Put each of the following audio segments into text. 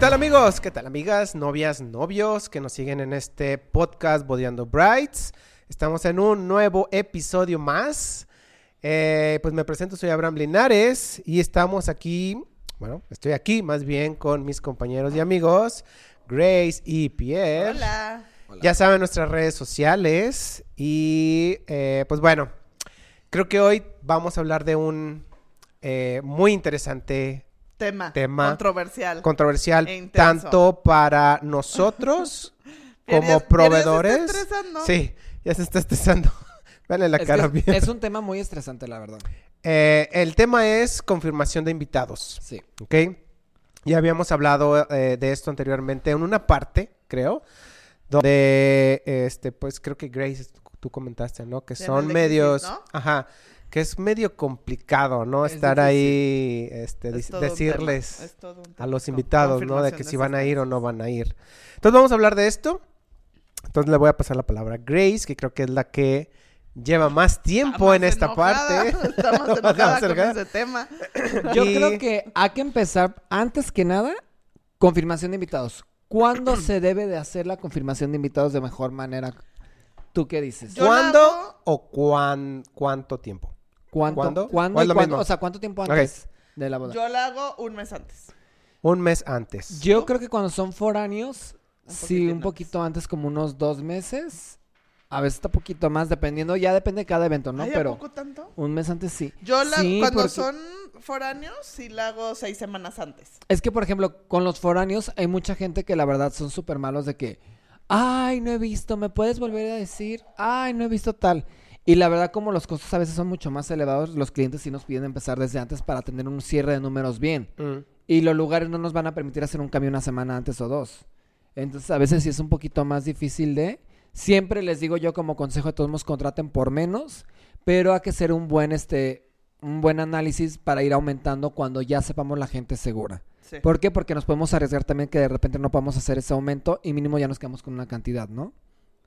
tal amigos? ¿Qué tal amigas, novias, novios que nos siguen en este podcast Bodeando Brights? Estamos en un nuevo episodio más. Eh, pues me presento, soy Abraham Linares y estamos aquí, bueno, estoy aquí más bien con mis compañeros y amigos, Grace y Pierre. Hola. Ya saben nuestras redes sociales y eh, pues bueno, creo que hoy vamos a hablar de un eh, muy interesante Tema. Tema. Controversial. controversial E tanto para nosotros como ¿Pierre proveedores. ya se está estresando? Sí, ya se está estresando. Vale la Es, cara bien. es un tema muy estresante, la verdad. Eh, el tema es confirmación de invitados, Sí. ¿ok? Ya habíamos hablado eh, de esto anteriormente en una parte, creo, donde, este, pues creo que Grace, tú comentaste, ¿no? Que son medios, crisis, ¿no? ajá, que es medio complicado, ¿no? Es Estar ahí, este, Es decirles tema, es todo un a los invitados, ¿no? De que si van a ir o no van a ir. Entonces vamos a hablar de esto. Entonces le voy a pasar la palabra a Grace, que creo que es la que lleva más tiempo Está en esta enojada, parte. Está más enojada con ese tema. Yo Y- creo que hay que empezar, antes que nada, confirmación de invitados. ¿Cuándo se debe de hacer la confirmación de invitados de mejor manera? ¿Tú qué dices? Yo ¿Cuándo hago- o cuán, cuánto tiempo? ¿Cuánto? ¿Cuándo? ¿Cuándo? ¿O es y lo cuándo? mismo? O sea, ¿cuánto tiempo antes de la boda? Yo, Yo la hago un mes antes. Un mes antes. creo que cuando son foráneos, Un sí, un poquito antes, como unos dos meses. A veces está poquito más, dependiendo, ya depende de cada evento, ¿no? ¿Ay, ¿a Pero poco tanto? un mes antes sí. Yo la, Sí, cuando porque- son foráneos, sí la hago seis semanas antes. Es que, por ejemplo, con los foráneos hay mucha gente que la verdad son súper malos de que, ay, no he visto, ¿me puedes volver a decir? Ay, no he visto tal. Y la verdad, como los costos a veces son mucho más elevados, los clientes sí nos piden empezar desde antes para tener un cierre de números bien. Mm. Y los lugares no nos van a permitir hacer un cambio una semana antes o dos. Entonces, a veces sí es un poquito más difícil de... Siempre les digo yo como consejo de todos modos, contraten por menos, pero hay que hacer un buen, este, un buen análisis para ir aumentando cuando ya sepamos la gente segura. Sí. ¿Por qué? Porque nos podemos arriesgar también que de repente no podamos hacer ese aumento y mínimo ya nos quedamos con una cantidad, ¿no?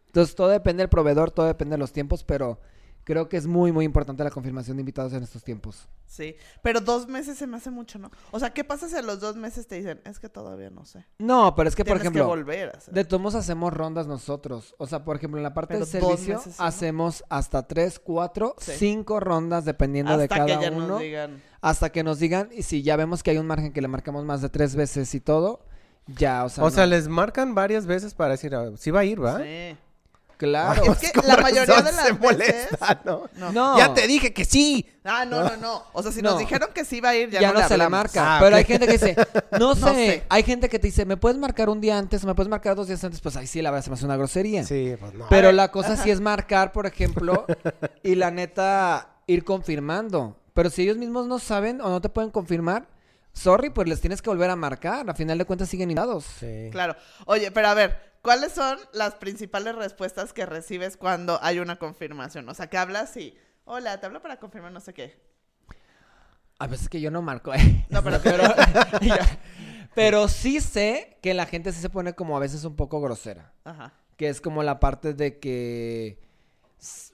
Entonces todo depende del proveedor, todo depende de los tiempos, pero creo que es muy, muy importante la confirmación de invitados en estos tiempos. Sí. Pero dos meses se me hace mucho, ¿no? O sea, ¿qué pasa si a los dos meses te dicen, es que todavía no sé? No, pero es que, por ejemplo, que volver a hacer. de todos modos hacemos rondas nosotros. O sea, por ejemplo, en la parte Pero del servicio meses, ¿no? hacemos hasta tres, cuatro, Sí. cinco rondas dependiendo de Hasta cada que ya uno. nos digan. Hasta que nos digan, y si ya vemos que hay un margen que le marcamos más de tres veces y todo, ya, o sea, O sea, les marcan varias veces para decir, ah, sí va a ir, ¿va? Sí. Claro. Es que Con la mayoría de las se veces- molesta, ¿no? No. No. Ya te dije que sí. Ah, no, no, no. O sea, si No. nos dijeron que sí iba a ir, ya, ya, no, no, se le hablamos. marca. Ah, pero hay gente que dice, no sé, No sé. hay gente que te dice, ¿me puedes marcar un día antes me puedes marcar dos días antes? Pues ahí sí, la verdad se me hace una grosería. Sí, pues no. Pero la cosa sí es marcar, por ejemplo, y la neta, ir confirmando. Pero si ellos mismos no saben o no te pueden confirmar, sorry, pues les tienes que volver a marcar. A final de cuentas siguen inados. Sí. Claro. Oye, pero a ver, ¿cuáles son las principales respuestas que recibes cuando hay una confirmación? O sea, que hablas y, hola, te hablo para confirmar no sé qué. A veces que yo no marco, ¿eh? No, pero, Pero, pero sí sé que la gente sí se pone como a veces un poco grosera. Ajá. Que es como la parte de que...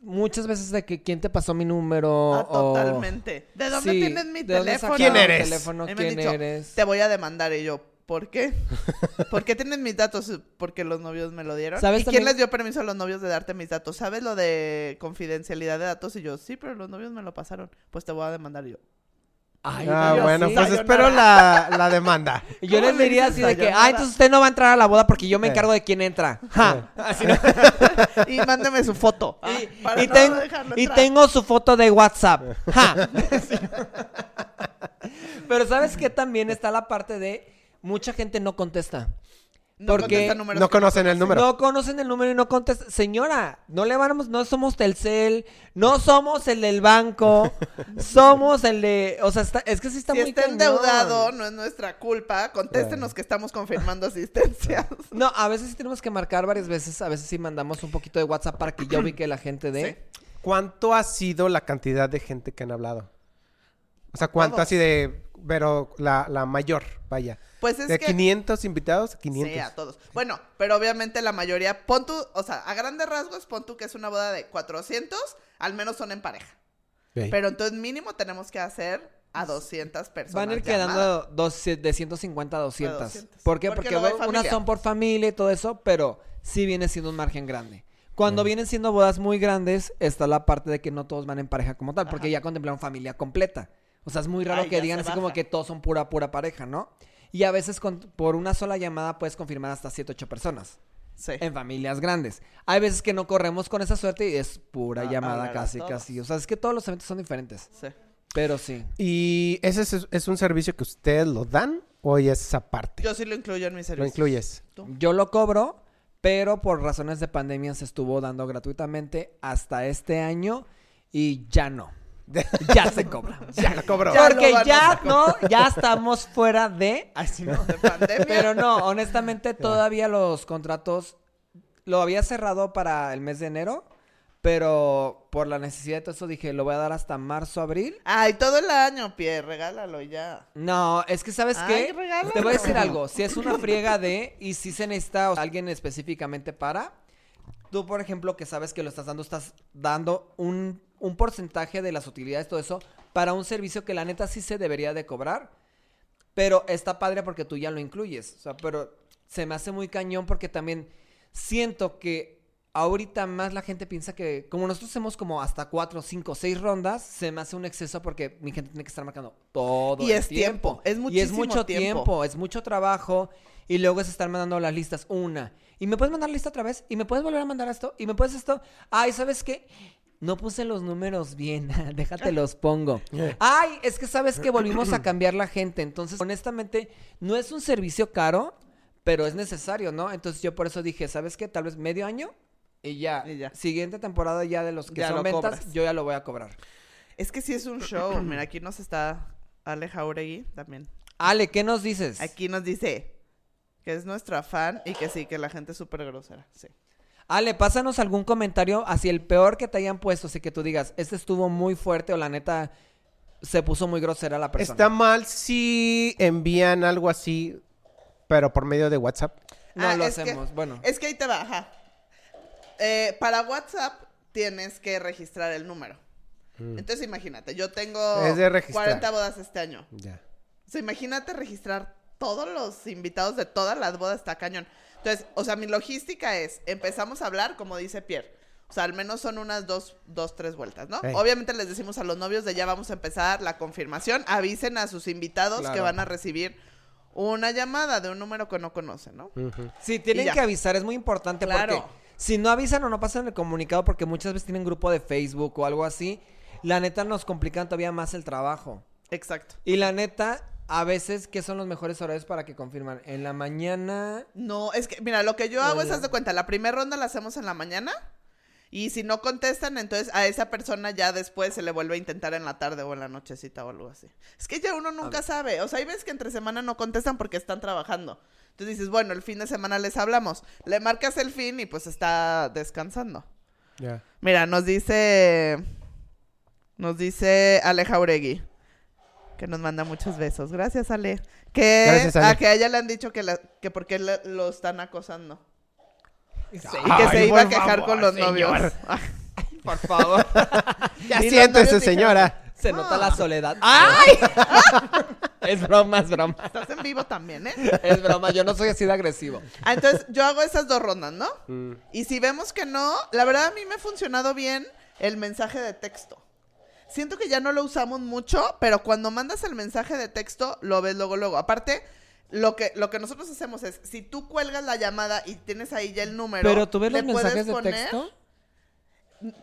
Muchas veces de que quién te pasó mi número Ah, o... totalmente. ¿De dónde Sí, tienes mi ¿de dónde teléfono? ¿Quién eres? teléfono? ¿Quién dicho, eres? Te voy a demandar y yo, ¿por qué? ¿Por qué tienes mis datos? Porque los novios me lo dieron. ¿Sabes ¿Y quién les dio permiso a los novios de darte mis datos? ¿Sabes lo de confidencialidad de datos? Y yo, sí, pero los novios me lo pasaron. Pues te voy a demandar yo. Ay, Ah, yo bueno, sí. pues espero la, la demanda. Y yo ¿Cómo les le diría así de que, ah, entonces usted no va a entrar a la boda porque yo me Eh. encargo de quién entra. Ja. Así no- Y mándame su foto. ah, Y, para y no ten- dejarlo y tengo su foto de WhatsApp. Ja. Pero ¿sabes qué? También está la parte de mucha gente no contesta. No porque contesta números No conocen el número. No conocen el número y no contestan. Señora, no le vamos, no somos Telcel, no somos el del banco, somos el de, o sea, está- es que sí está si muy está cañón. endeudado, no es nuestra culpa. Contéstenos que estamos confirmando asistencia. No, a veces sí tenemos que marcar varias veces, a veces sí mandamos un poquito de WhatsApp para que ya ubique la gente de. ¿Cuánto ha sido la cantidad de gente que han hablado? O sea, ¿cuánto Todos. así de... Pero la, la mayor, vaya. Pues es de que... 500 invitados, 500. Sí, a todos. Bueno, pero obviamente la mayoría, pon tú, o sea, a grandes rasgos, pon tú que es una boda de 400, al menos son en pareja. Pero entonces mínimo tenemos que hacer a 200 personas. Van a ir quedando dos- de 150 a 200. 200. ¿Por qué? Porque unas son por familia y todo eso, pero sí viene siendo un margen grande. Cuando vienen siendo bodas muy grandes, está la parte de que no todos van en pareja como tal, porque Ajá. ya contemplaron familia completa. O sea, es muy raro Ay, que digan así como que todos son pura, pura pareja, ¿no? Y a veces con- por una sola llamada puedes confirmar hasta 7, 8 personas Sí. en familias grandes. Hay veces que no corremos con esa suerte y es pura A- llamada hablar a casi, todos. casi. O sea, es que todos los eventos son diferentes, sí. pero sí. ¿Y ese es, es un servicio que ustedes lo dan o ya es esa parte? Yo sí lo incluyo en mi Lo servicio. incluyes. Yo lo cobro, pero por razones de pandemia se estuvo dando gratuitamente hasta este año y ya no. Ya se cobra. Ya lo cobró. Ya Porque lo ya no, ya estamos fuera de. Ay, sí, no. De pandemia. Pero no, honestamente todavía los contratos lo había cerrado para el mes de enero, pero por la necesidad de todo eso dije, lo voy a dar hasta marzo, abril. Ay, todo el año, pie, regálalo y ya. No, es que sabes Ay, qué, regálalo. te voy a decir algo, si es una friega de y si se necesita o sea, alguien específicamente para, tú por ejemplo que sabes que lo estás dando, estás dando un, un porcentaje de las utilidades, todo eso, para un servicio que la neta sí se debería de cobrar, pero está padre porque tú ya lo incluyes, o sea, pero se me hace muy cañón porque también siento que ahorita más la gente piensa que como nosotros hacemos como hasta cuatro, cinco, seis rondas, se me hace un exceso porque mi gente tiene que estar marcando todo Y el es tiempo, es y es muchísimo mucho tiempo. tiempo, es mucho trabajo y luego es estar mandando las listas una y me puedes mandar lista otra vez y me puedes volver a mandar esto y me puedes esto. Ay, ¿sabes qué? No puse los números bien, déjate los pongo. Ay, es que sabes que volvimos a cambiar la gente, entonces honestamente no es un servicio caro, pero es necesario, ¿no? Entonces yo por eso dije, ¿sabes qué? Tal vez medio año y ya, Y ya. siguiente temporada ya de los que Ya son lo ventas, cobras. yo ya lo voy a cobrar. Es que sí es un show. Mira, aquí nos está Ale Jauregui también. Ale, ¿qué nos dices? Aquí nos dice que es nuestra fan y que sí, que la gente es súper grosera. Sí. Ale, pásanos algún comentario hacia el peor que te hayan puesto, así que tú digas, este estuvo muy fuerte o la neta se puso muy grosera la persona. Está mal si envían algo así, pero por medio de WhatsApp. No Ah, lo que- hacemos, bueno. Es que ahí te va, ajá. Eh, para WhatsApp tienes que registrar el número. Entonces imagínate, yo tengo Mm. Es de registrar. 40 bodas este año. Ya. O sea, imagínate registrar todos los invitados de todas las bodas, está cañón. Entonces, o sea, mi logística es, empezamos a hablar, como dice Pierre. O sea, al menos son unas dos, dos tres vueltas, ¿no? Obviamente les decimos a los novios de ya vamos a empezar la confirmación. Avisen a sus invitados que van a recibir una llamada de un número que no conocen, ¿no? Sí, tienen que avisar, es muy importante Claro. porque si no avisan o no pasan el comunicado, porque muchas veces tienen grupo de Facebook o algo así, la neta nos complican todavía más el trabajo. Exacto. Y la neta, a veces, ¿qué son los mejores horarios para que confirman? En la mañana... No, es que, mira, lo que yo hago es, haz de cuenta, la primera ronda la hacemos en la mañana. Y si no contestan, entonces a esa persona ya después se le vuelve a intentar en la tarde o en la nochecita o algo así. Es que ya uno nunca sabe. O sea, hay veces que entre semana no contestan porque están trabajando. Entonces dices, bueno, el fin de semana les hablamos. Le marcas el fin y pues está descansando. Ya. Mira, nos dice. Nos dice Ale Jauregui. Que nos manda muchos besos. Gracias, Ale. Que Gracias, Ale. a que a ella le han dicho que, la, que porque le- lo están acosando. y que Ay, se iba a por quejar favor, con los señor. novios. Por favor. Ya siéntese, señora. Se nota la soledad. ¡Ay! es broma, es broma. Estás en vivo también, ¿eh? Es broma, yo no soy así de agresivo. Ah, entonces yo hago esas dos rondas, ¿no? Mm. Y si vemos que no, la verdad a mí me ha funcionado bien el mensaje de texto. Siento que ya no lo usamos mucho, pero cuando mandas el mensaje de texto, lo ves luego, luego. Aparte, lo que, lo que nosotros hacemos es, si tú cuelgas la llamada y tienes ahí ya el número, Pero tú ves le los puedes mensajes de poner- texto.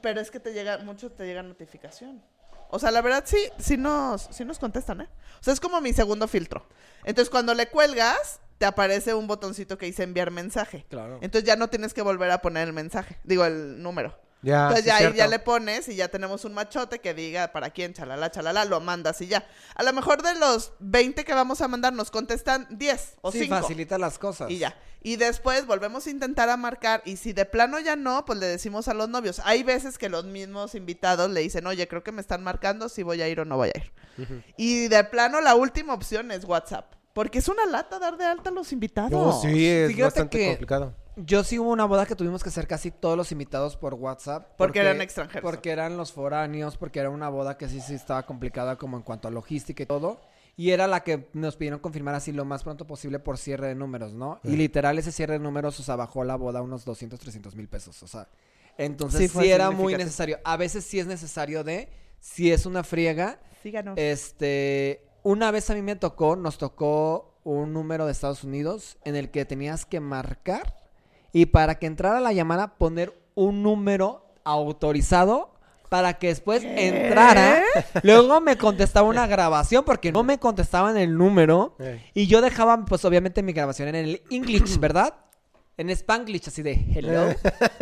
Pero es que te llega, mucho te llega notificación. O sea, la verdad sí, sí nos, sí nos contestan, ¿eh? O sea, es como mi segundo filtro. Entonces, cuando le cuelgas, te aparece un botoncito que dice enviar mensaje. Claro. Entonces ya no tienes que volver a poner el mensaje, digo el número. Ya, Entonces sí, ya ahí ya le pones y ya tenemos un machote que diga para quién, chalala, chalala, lo mandas y ya. A lo mejor de los 20 que vamos a mandar nos contestan 10 o sí, 5. facilita las cosas. Y ya. Y después volvemos a intentar a marcar. Y si de plano ya no, pues le decimos a los novios. Hay veces que los mismos invitados le dicen, oye, creo que me están marcando si voy a ir o no voy a ir. Y de plano la última opción es WhatsApp. Porque es una lata dar de alta a los invitados. Oh, sí, es Fíjate bastante que- complicado. Yo sí hubo una boda que tuvimos que hacer casi todos los invitados por WhatsApp. Porque eran extranjeros. Porque eran los foráneos, porque era una boda que sí, sí estaba complicada como en cuanto a logística y todo. Y era la que nos pidieron confirmar así lo más pronto posible por cierre de números, ¿no? Y literal ese cierre de números, o sea, bajó la boda unos 200, 300 mil pesos, o sea. Entonces Sí, sí, era muy necesario. A veces sí es necesario de, si es una friega, Síganos. este, una vez a mí me tocó, nos tocó un número de Estados Unidos en el que tenías que marcar y para que entrara la llamada poner un número autorizado para que después entrara. Luego me contestaba una grabación porque no me contestaban el número y yo dejaba pues obviamente mi grabación en el English, ¿verdad? En Spanglish, así de hello.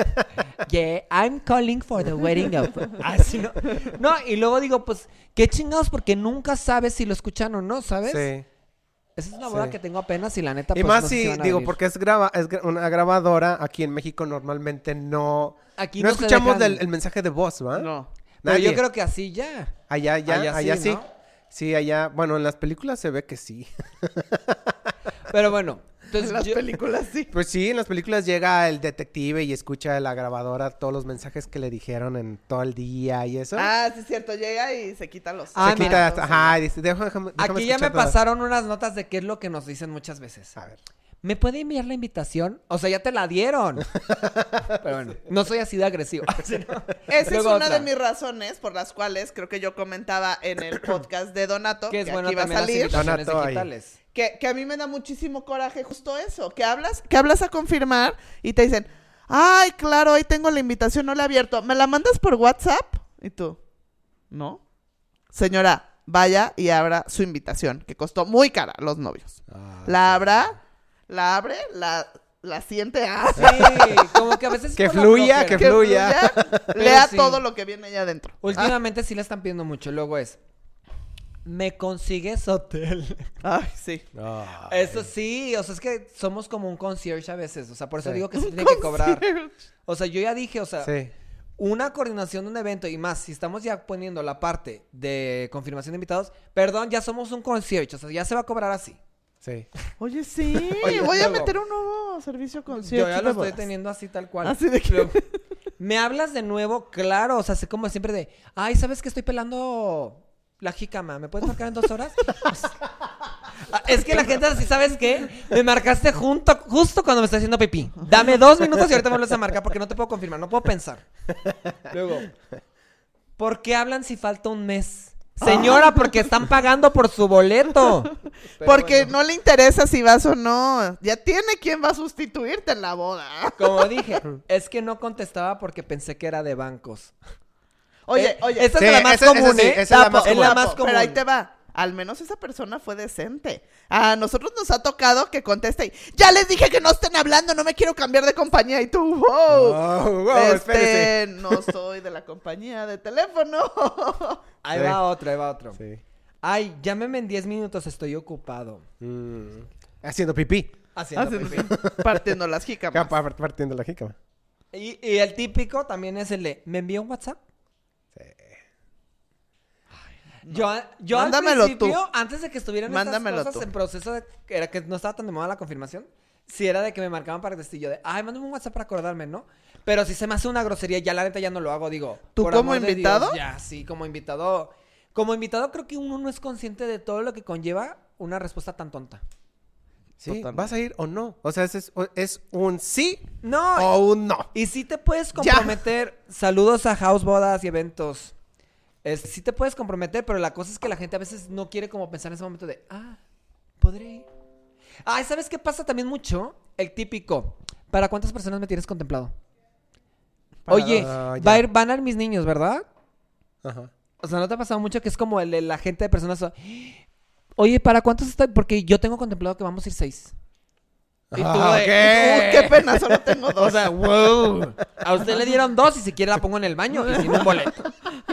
Yeah, I'm calling for the wedding of. Así no. No, y luego digo, pues, qué chingados, porque nunca sabes si lo escuchan o no, ¿sabes? Sí. Esa es una boda Sí. que tengo apenas y la neta. Y pues, más no sé si, van a digo, venir. porque es, graba, es gra- una grabadora, aquí en México normalmente no... Aquí no, no escuchamos dejan- del- el mensaje de voz, ¿va? No. Pero yo creo que así ya. Allá, ya, allá, Allá sí. sí, ¿no? Sí, allá, bueno, en las películas se ve que sí. Pero bueno, entonces En las yo- películas sí. Pues sí, en las películas llega el detective y escucha de la grabadora todos los mensajes que le dijeron en todo el día y eso. Ah, sí es cierto. Llega y se quita los... Ah, se quita, mira, ajá, y dice, déjame, déjame aquí ya me escuchar todas". pasaron unas notas de qué es lo que nos dicen muchas veces. A ver. ¿Me puede enviar la invitación? O sea, ya te la dieron. Pero bueno, no soy así de agresivo. Esa es una otra. de mis razones por las cuales creo que yo comentaba en el podcast de Donato, Que que, es bueno aquí va a las salir, invitaciones Donato ahí. Que, que a mí me da muchísimo coraje justo eso, que hablas, que hablas a confirmar y te dicen, ay, claro, ahí tengo la invitación, no la he abierto, ¿me la mandas por WhatsApp? Y tú, ¿no? Señora, vaya y abra su invitación, que costó muy cara a los novios. Ah, La abra, la abre, la, la siente, ah, Sí, como que a veces. Que la fluya, que que fluya. fluya, lea sí. todo lo que viene allá adentro. Últimamente sí le están pidiendo mucho. Luego es. ¿Me consigues hotel? Ay, sí. Eso sí, o sea, es que somos como un concierge a veces. O sea, por eso Sí. digo que se tiene que cobrar. Concierge. O sea, yo ya dije, o sea, Sí. una coordinación de un evento y más, si estamos ya poniendo la parte de confirmación de invitados, perdón, ya somos un concierge. O sea, ya se va a cobrar así. Sí. Oye, sí. Oye, voy a meter un nuevo servicio con Yo ya lo estoy teniendo así tal cual. Así de que- ¿Me hablas de nuevo? Claro, o sea, sé como siempre de, ay, ¿sabes que estoy pelando la jícama? ¿Me puedes marcar en dos horas? Ah, es que la gente así, ¿sabes qué? Me marcaste junto, justo cuando me estoy haciendo pipí. Dame dos minutos y ahorita me vuelves a marcar porque no te puedo confirmar, no puedo pensar. Luego, ¿por qué hablan si falta un mes? Señora, porque están pagando por su boleto. Pero Porque bueno. no le interesa si vas o no. Ya tiene quien va a sustituirte en la boda. Como dije, es que no contestaba porque pensé que era de bancos. Oye, Eh, oye. Esta Sí, es la más esa- esa común, sí, ¿eh? esa es la Tapo, más es la común. más Tapo, común. Pero ahí te va. Al menos esa persona fue decente. A nosotros nos ha tocado que conteste ya les dije que no estén hablando, no me quiero cambiar de compañía. Y tú, wow. Oh, wow, espérese. este, no soy de la compañía de teléfono. Ahí Sí. va otro, ahí va otro. Sí. Ay, llámeme en 10 minutos, estoy ocupado. Mm. Haciendo pipí. Haciendo Haciendo- pipí. Partiendo las jícamas. Partiendo la jícama. Y, y el típico también es el de, ¿me envía un WhatsApp? Yo, yo al tú. principio, antes de que estuvieran Mándamelo estas cosas tú. en proceso de era que no estaba tan de moda la confirmación, si era de que me marcaban para que yo de, ay, mándame un WhatsApp para acordarme, ¿no? Pero si se me hace una grosería, ya la neta ya no lo hago, digo. ¿Tú por como amor de invitado? Dios, ya, sí, como invitado. Como invitado creo que uno no es consciente de todo lo que conlleva una respuesta tan tonta. Sí, Totalmente. ¿vas a ir o no? O sea, es, es- un sí No, o un no. Y si te puedes comprometer, saludos a House Bodas y eventos. Es, sí te puedes comprometer, pero la cosa es que la gente a veces no quiere como pensar en ese momento de, ah, podré. Ay, ¿sabes qué pasa también mucho? El típico, ¿para cuántas personas me tienes contemplado? Para Oye. Ah, va a ir, van a ir mis niños, ¿verdad? Ajá. O sea, ¿no te ha pasado mucho que es como el de la gente de personas... Oye, ¿para cuántos está? Porque yo tengo contemplado que vamos a ir seis. Y tú Ah. Uh, qué pena, solo tengo dos. O sea, wow. A usted le dieron dos y si quiere la pongo en el baño y sin un boleto.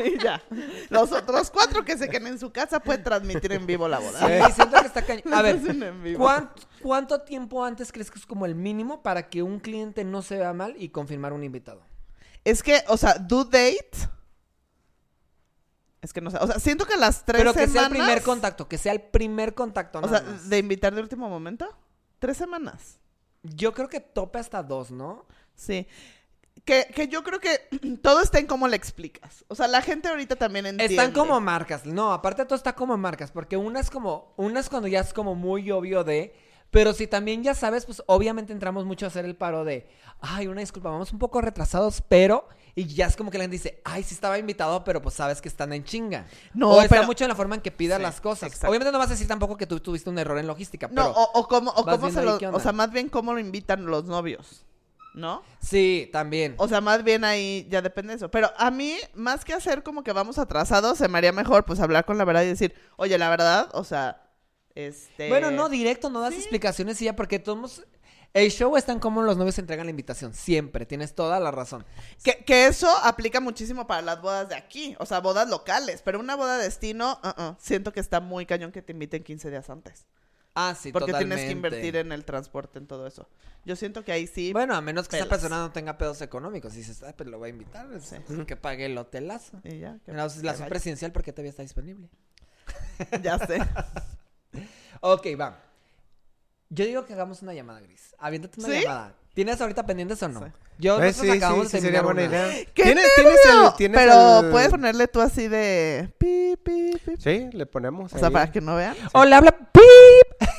y ya. Los otros cuatro que se queden en su casa pueden transmitir en vivo la boda. Sí, siento que está cañón. A ver, Lo hacen en vivo. ¿cuán- ¿cuánto tiempo antes crees que es como el mínimo para que un cliente no se vea mal y confirmar un invitado? Es que, o sea, due date. Es que no sé. O sea, siento que las tres Pero que semanas. sea el primer contacto, que sea el primer contacto. O nada sea, más. de invitar de último momento. Tres semanas. Yo creo que tope hasta dos, ¿no? Sí. Que, que yo creo que todo está en cómo le explicas. O sea, la gente ahorita también entiende. Están como marcas. No, aparte todo está como marcas. Porque una es como. Una es cuando ya es como muy obvio de. Pero si también ya sabes, pues obviamente entramos mucho a hacer el paro de. Ay, una disculpa, vamos un poco retrasados, pero. Y ya es como que la gente dice, ay, sí estaba invitado, pero pues sabes que están en chinga. No, o está pero- mucho en la forma en que pidas Sí, las cosas. exacto. Obviamente no vas a decir tampoco que tú tuviste un error en logística, No, pero. o, o cómo, o cómo se lo... O sea, más bien cómo lo invitan los novios. ¿No? Sí, también. O sea, más bien ahí ya depende de eso. Pero a mí, más que hacer como que vamos atrasados, se me haría mejor pues hablar con la verdad y decir, oye, la verdad, o sea, este... Bueno, no, directo, no das sí. explicaciones y ya, porque todos. El show está en cómo los novios entregan la invitación. Siempre, tienes toda la razón. Que, que eso aplica muchísimo para las bodas de aquí, o sea, bodas locales, pero una boda de destino, uh-uh, siento que está muy cañón que te inviten 15 días antes. Ah, sí, porque totalmente. tienes que invertir en el transporte, en todo eso. Yo siento que ahí sí... Bueno, a menos que esa persona no tenga pedos económicos. Y dices, ah, pues lo voy a invitar. Sí. que pague el hotelazo. y ya, que- La, vaya. presidencial porque todavía está disponible. Ya sé. Ok, va. Yo digo que hagamos una llamada, Gris. Aviéntate una ¿Sí? llamada. ¿Tienes ahorita pendientes o no? Sí. Yo Eh, nosotros sí, acabamos sí, de sí, sería buena una. idea. ¡Qué ¿Tienes, tienes el, nervio! tienes Pero el- puedes ponerle tú así de... Pi, pi, pi. Sí, le ponemos O sea, para que no vean. Hola, habla. ¡Pip!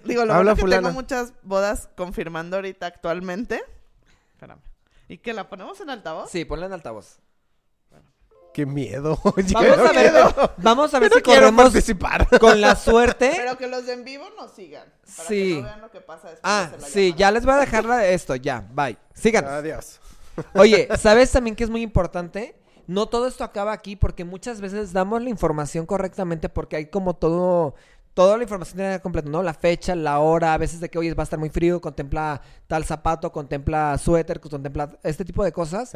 Digo, lo Habla bueno que tengo muchas bodas confirmando ahorita actualmente. Espérame. ¿Y que la ponemos en altavoz? Sí, ponla en altavoz. Qué miedo. Vamos a ver, vamos a ver Yo no si quiero corremos participar. con la suerte. Pero que los de en vivo nos sigan. Para Sí. que no vean lo que pasa después Ah, de sí, llamada. ya les voy a dejar la- esto, ya, bye. Síganos. Adiós. Oye, ¿sabes también que es muy importante? No todo esto acaba aquí porque muchas veces damos la información correctamente porque hay como todo, toda la información tiene completa, ¿no? La fecha, la hora, a veces de que, oye, va a estar muy frío, contempla tal zapato, contempla suéter, contempla este tipo de cosas.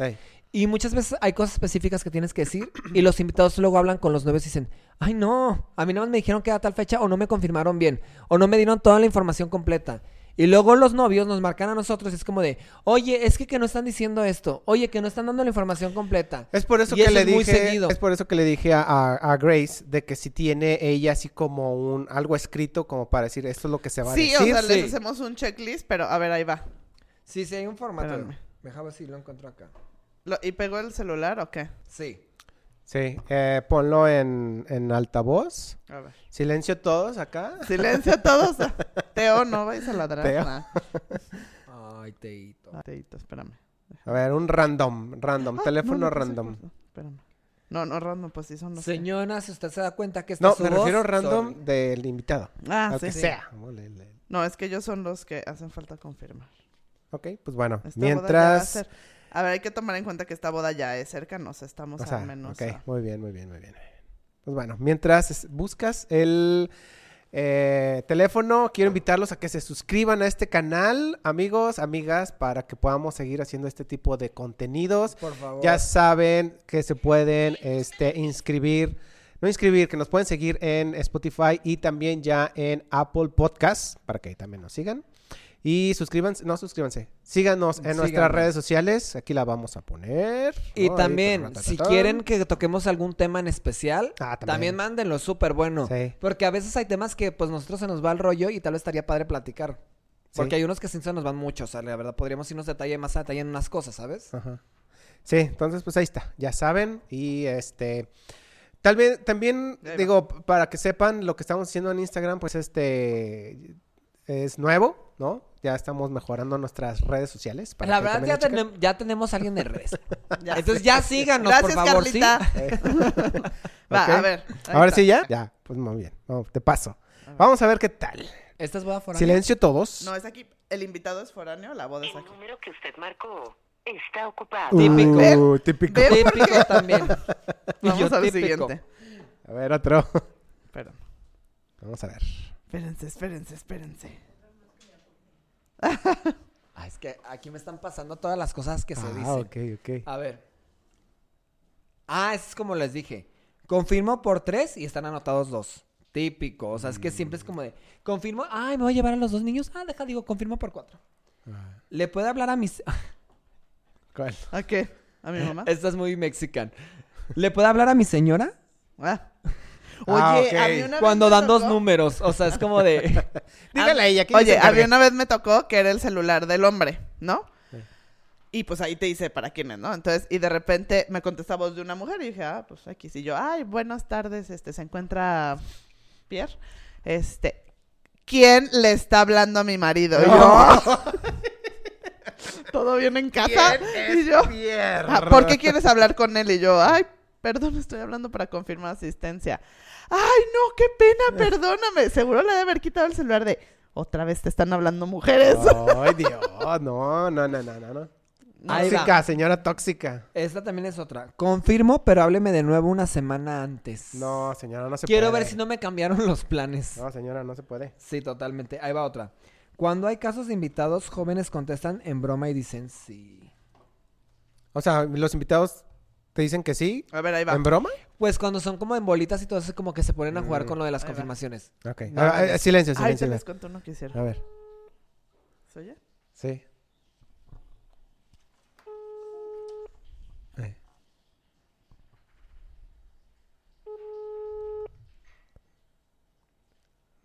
Y muchas veces hay cosas específicas que tienes que decir y los invitados luego hablan con los novios y dicen, ay no, a mí nada más me dijeron que era tal fecha o no me confirmaron bien o no me dieron toda la información completa. Y luego los novios nos marcan a nosotros y es como de, oye, es que, que no están diciendo esto, oye, que no están dando la información completa. Es por eso Y que eso le es muy dije, seguido. es por eso que le dije a, a- a Grace de que si tiene ella así como un algo escrito como para decir esto es lo que se va Sí, a o decir. sea, les hacemos un checklist, pero a ver, ahí va. Sí, sí, hay un formato. Espérame. Déjame si lo encuentro acá. Lo- ¿Y pegó el celular o qué? Sí. Sí, eh, ponlo en, en altavoz. A ver. Silencio todos acá. Silencio a todos. Teo, no vais a ladrar. Teo. Ay, teito. Ah, Teito, espérame. A ver, un random, random, Ah, teléfono no, no puse random. Espérame. No, no, random, pues sí son los. que- Señora, si usted se da cuenta que esta No, su me voz, refiero random sorry. del invitado. Ah, al sí. que sí. sea. No, es que ellos son los que hacen falta confirmar. Ok, pues bueno, Esta boda ya va a mientras... A ver, hay que tomar en cuenta que esta boda ya es cercana, o sea, estamos O sea, al menos. ok, a- muy bien, muy bien, muy bien. Pues bueno, mientras buscas el eh, teléfono, quiero invitarlos a que se suscriban a este canal, amigos, amigas, para que podamos seguir haciendo este tipo de contenidos. Por favor. Ya saben que se pueden este, inscribir, no inscribir, que nos pueden seguir en Spotify y también ya en Apple Podcasts, para que ahí también nos sigan. Y suscríbanse, no suscríbanse, síganos en nuestras redes sociales, aquí la vamos a poner. Y también, ta, ta, ta, si quieren que toquemos algún tema en especial, Ah, también. también. mándenlo, súper bueno. Sí. Porque a veces hay temas que pues nosotros se nos va el rollo y tal vez estaría padre platicar. Porque Sí. hay unos que sí se nos van mucho, o sea, la verdad podríamos irnos detalle más a detalle en unas cosas, ¿sabes? Ajá. Sí, entonces pues ahí está, ya saben. Y este, tal vez también Ahí va. digo, para que sepan lo que estamos haciendo en Instagram, pues este es nuevo, ¿no? Ya estamos mejorando nuestras redes sociales. para La que verdad ya, tenem- tenemos a alguien de redes. Ya Entonces sé. ya síganos, Gracias, por favor, ¿sí? Carlita. Eh, Va, ok. a ver. Ahora sí ya, ya, pues muy bien, te paso. A. Vamos a ver qué tal. Esta es boda foránea. Silencio todos. No, es aquí. El invitado es foráneo, la boda es El aquí. número que usted marcó está ocupado. Típico. Uh, típico. Ve- ¿Ven por Típico también. Y Vamos yo al típico. siguiente. A ver, otro. Espera. Vamos a ver. Espérense, espérense, espérense. Ah, es que aquí me están pasando todas las cosas que se ah, dicen. ok, ok. A ver. Ah, eso es como les dije. Confirmo por tres y están anotados dos. Típico. O sea, es que siempre es como de. Confirmo. Ay, me voy a llevar a los dos niños. Ah, deja, digo, confirmo por cuatro. Ah, Le puede hablar a mis. ¿Cuál? ¿A qué? ¿A mi mamá? Esta es muy mexican. ¿Le puede hablar a mi señora? Ah. Oye, Ah, a ok. mí una vez Cuando dan dos números. O sea, es como de. Dígale a ella. que Oye, a mí una vez me tocó que era el celular del hombre, ¿no? Sí. Y pues ahí te dice para quién es, ¿no? Entonces, y de repente me contesta voz de una mujer y dije, ah, pues aquí sí. Yo, ay, buenas tardes, este, se encuentra Pierre. Este, ¿quién le está hablando a mi marido? Y yo, ¿todo bien en casa? ¿Quién Y es yo, Pierre? "Ah, ¿por qué quieres hablar con él? Y yo, ay, perdón, estoy hablando para confirmar asistencia. Ay, no, qué pena, perdóname. Seguro le debe haber quitado el celular de, otra vez te están hablando mujeres. Ay, Dios. No, no, no, no, no. Tóxica, señora tóxica. Esta también es otra. Confirmo, pero hábleme de nuevo una semana antes. No, señora, no se Quiero puede. ver si no me cambiaron los planes. No, señora, no se puede. Sí, totalmente. Ahí va otra. Cuando hay casos de invitados, jóvenes contestan en broma y dicen sí. O sea, los invitados te dicen que sí. A ver, ahí va. ¿En broma? Pues cuando son como en bolitas y todo eso, como que se ponen a jugar Mm. con lo de las Ahí va. confirmaciones. Ok. No, Ah, no, eh, silencio, Ay, silencio. se les cuento uno que hicieron. A ver. ¿Se oye? Sí. Eh.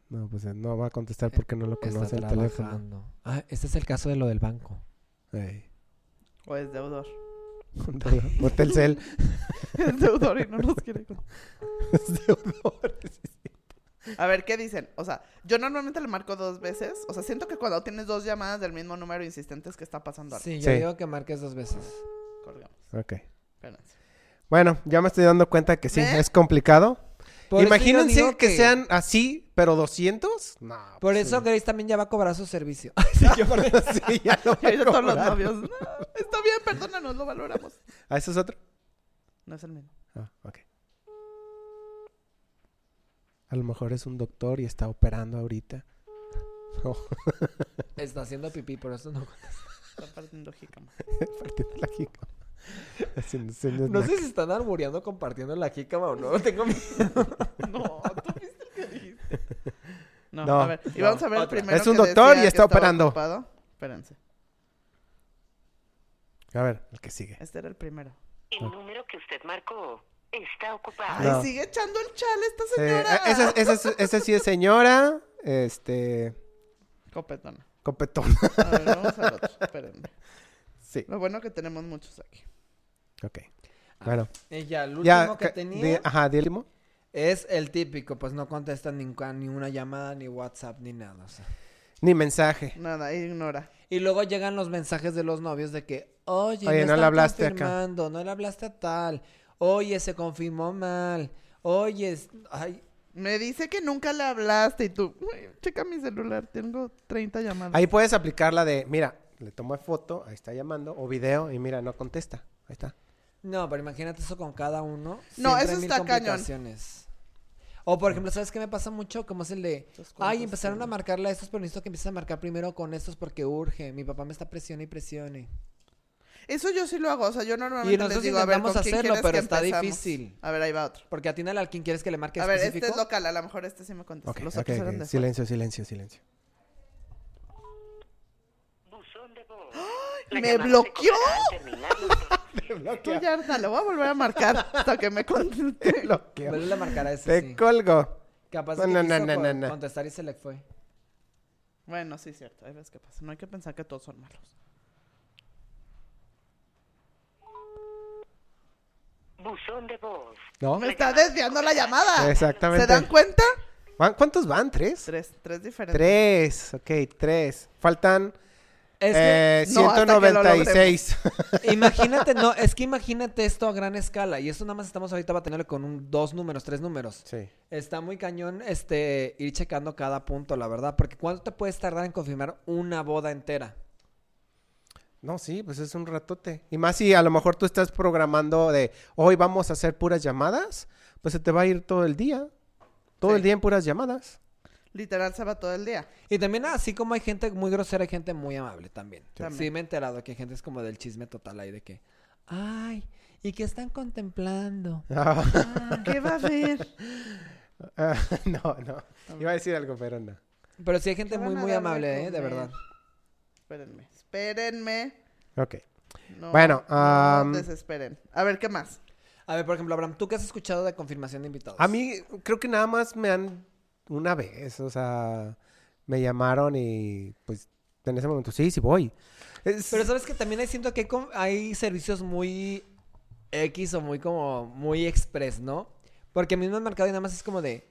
No, pues eh, no va a contestar porque no lo Está conoce el teléfono. Ah, este es el caso de lo del banco. ¿O es deudor? O Telcel. es deudor y no nos quiere. Es deudor. A ver, ¿qué dicen? O sea, yo normalmente le marco dos veces. O sea, siento que cuando tienes dos llamadas del mismo número insistentes que está pasando algo. Sí, yo Sí. digo que marques dos veces. Colgamos. Ok. Espérense. Bueno, ya me estoy dando cuenta que sí, ¿Ve? es complicado. Por Imagínense que... sean así, pero 200. No. Por pues, eso sí. Grace también ya va a cobrar su servicio. Sí, yo por- sí, ya ahorita todos los novios. No, está bien, perdónanos, lo valoramos. ¿Ah, eso es otro? No es el mismo. Ah, ok. A lo mejor es un doctor y está operando ahorita. No, Está haciendo pipí, por eso no. Está partiendo jícama. partiendo la jícama. No sé si están arboreando compartiendo la jícama o no. Tengo miedo. No, tú viste el que dijiste. No, No, a ver. Y no, vamos a ver el primero. Es un que doctor decía y está operando. ocupado. Espérense. A ver, el que sigue. Este era el primero. El número que usted marcó está ocupado. Ay, No. sigue echando el chal esta señora. eh, ese sí es señora. Este. Copetona. Copetón. A ver, vamos al otro. Espérenme. Sí, Lo bueno que tenemos muchos aquí. ok. Bueno, Y ya, el último ya. que tenía ajá, último. es el típico, pues no contestan ni, ni una llamada, ni WhatsApp, ni nada. o sea. Ni mensaje. Nada, ignora. Y luego llegan los mensajes de los novios de que, oye, Oye, me no le hablaste acá". confirmando, no le hablaste a tal, oye, se confirmó mal, oye, es- ay, Me dice que nunca le hablaste y tú, "Uy, checa mi celular, tengo 30 llamadas. Ahí puedes aplicar la de, mira, le tomo foto, ahí está llamando, o video, y mira, no contesta. Ahí está. No, pero imagínate eso con cada uno. No, siempre eso hay mil está cañón. complicaciones. O por ejemplo, ¿sabes qué me pasa mucho? Como es el de, ay, empezaron a marcarle a estos, pero necesito que empieces a marcar primero con estos porque urge. Mi papá me está presione y presione. Eso yo sí lo hago, o sea, yo normalmente Y nosotros les digo, a ver, intentamos ¿con quién hacerlo, quieres pero que está empezamos? difícil. A ver, ahí va otro. Porque atínale al quien quieres que le marque A ver, este es local, a lo mejor este sí me contesta. Ok, Los ok, otros ok. eran de Silencio, silencio, silencio. Buzón de voz. ¡Me bloqueó! terminar los Tú ya, Arna, le voy a volver a marcar hasta que me conteste. Bloqueo. Vuelve a marcar a ese, Te sí. colgo. Capaz No, de que no, no, quiso no, con- no, no. contestar y se le fue. Bueno, sí, cierto. Ahí ves qué pasa. No hay que pensar que todos son malos. Buzón de voz. ¿No? Me está desviando la llamada. Exactamente. ¿Se dan cuenta? ¿Van- ¿Cuántos van? ¿Tres? Tres, tres diferentes. Tres, ok, tres. Faltan Es que, eh, no, hasta que lo 196. imagínate, no, es que imagínate esto a gran escala. Y eso nada más estamos ahorita batallando con un, dos números, tres números. sí. Está muy cañón este ir checando cada punto, la verdad. Porque ¿cuánto te puedes tardar en confirmar una boda entera? No, sí, pues es un ratote. Y más si a lo mejor tú estás programando de hoy vamos a hacer puras llamadas, pues se te va a ir todo el día. Todo Sí. el día en puras llamadas. Literal se va todo el día. Y también así como hay gente muy grosera, hay gente muy amable también. Sí, También. me he enterado que hay gente es como del chisme total ahí de que, ay, ¿y qué están contemplando? Ah, Ah. ¿Qué va a haber? ah, no, no. Iba a decir algo, pero no. Pero sí hay gente ¿Qué van muy, muy amable, ¿eh? De verdad. Espérenme, espérenme. Ok. No, Bueno, no am, desesperen. A ver, ¿qué más? A ver, por ejemplo, Abraham, ¿tú qué has escuchado de confirmación de invitados? A mí creo que nada más me han una vez, o sea, me llamaron y pues en ese momento sí, sí voy. Es- Pero sabes que también siento que hay, servicios muy X o muy como muy express, ¿no? Porque mismo en mercado y nada más es como de,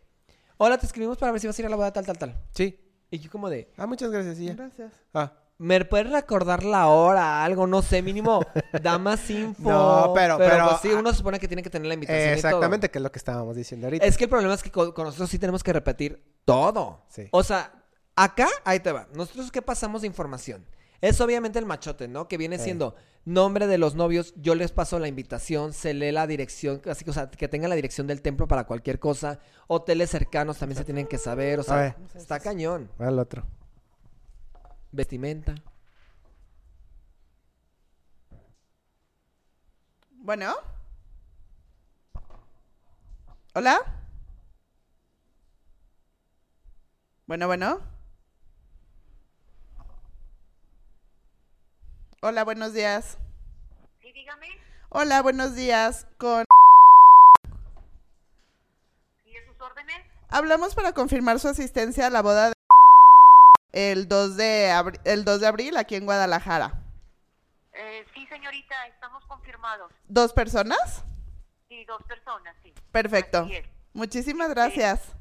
hola, te escribimos para ver si vas a ir a la boda tal, tal, tal. sí. Y yo como de, Ah, muchas gracias, sí. Gracias. Ah, ¿me puedes recordar la hora? Algo, no sé, mínimo, da más info. No, pero- pero- pues, sí, uno se supone que tiene que tener la invitación y todo. exactamente, que es lo que estábamos diciendo ahorita. Es que el problema es que con, con nosotros sí tenemos que repetir todo. Sí. O sea, acá, ahí te va. Nosotros, ¿qué pasamos de información? Es obviamente el machote, ¿no? Que viene siendo nombre de los novios, yo les paso la invitación, se lee la dirección, así que, o sea, que tengan la dirección del templo para cualquier cosa. Hoteles cercanos también se tienen que saber, o sea, está cañón. Al otro. Vestimenta. Bueno. Hola. Bueno, bueno. Hola, buenos días. Sí, dígame. Hola, buenos días. Con ¿Y sus órdenes? hablamos para confirmar su asistencia a la boda de el 2 de abri- el 2 de abril aquí en Guadalajara. Eh, sí, señorita, estamos confirmados. ¿Dos personas? Sí, dos personas, sí. Perfecto. Muchísimas gracias.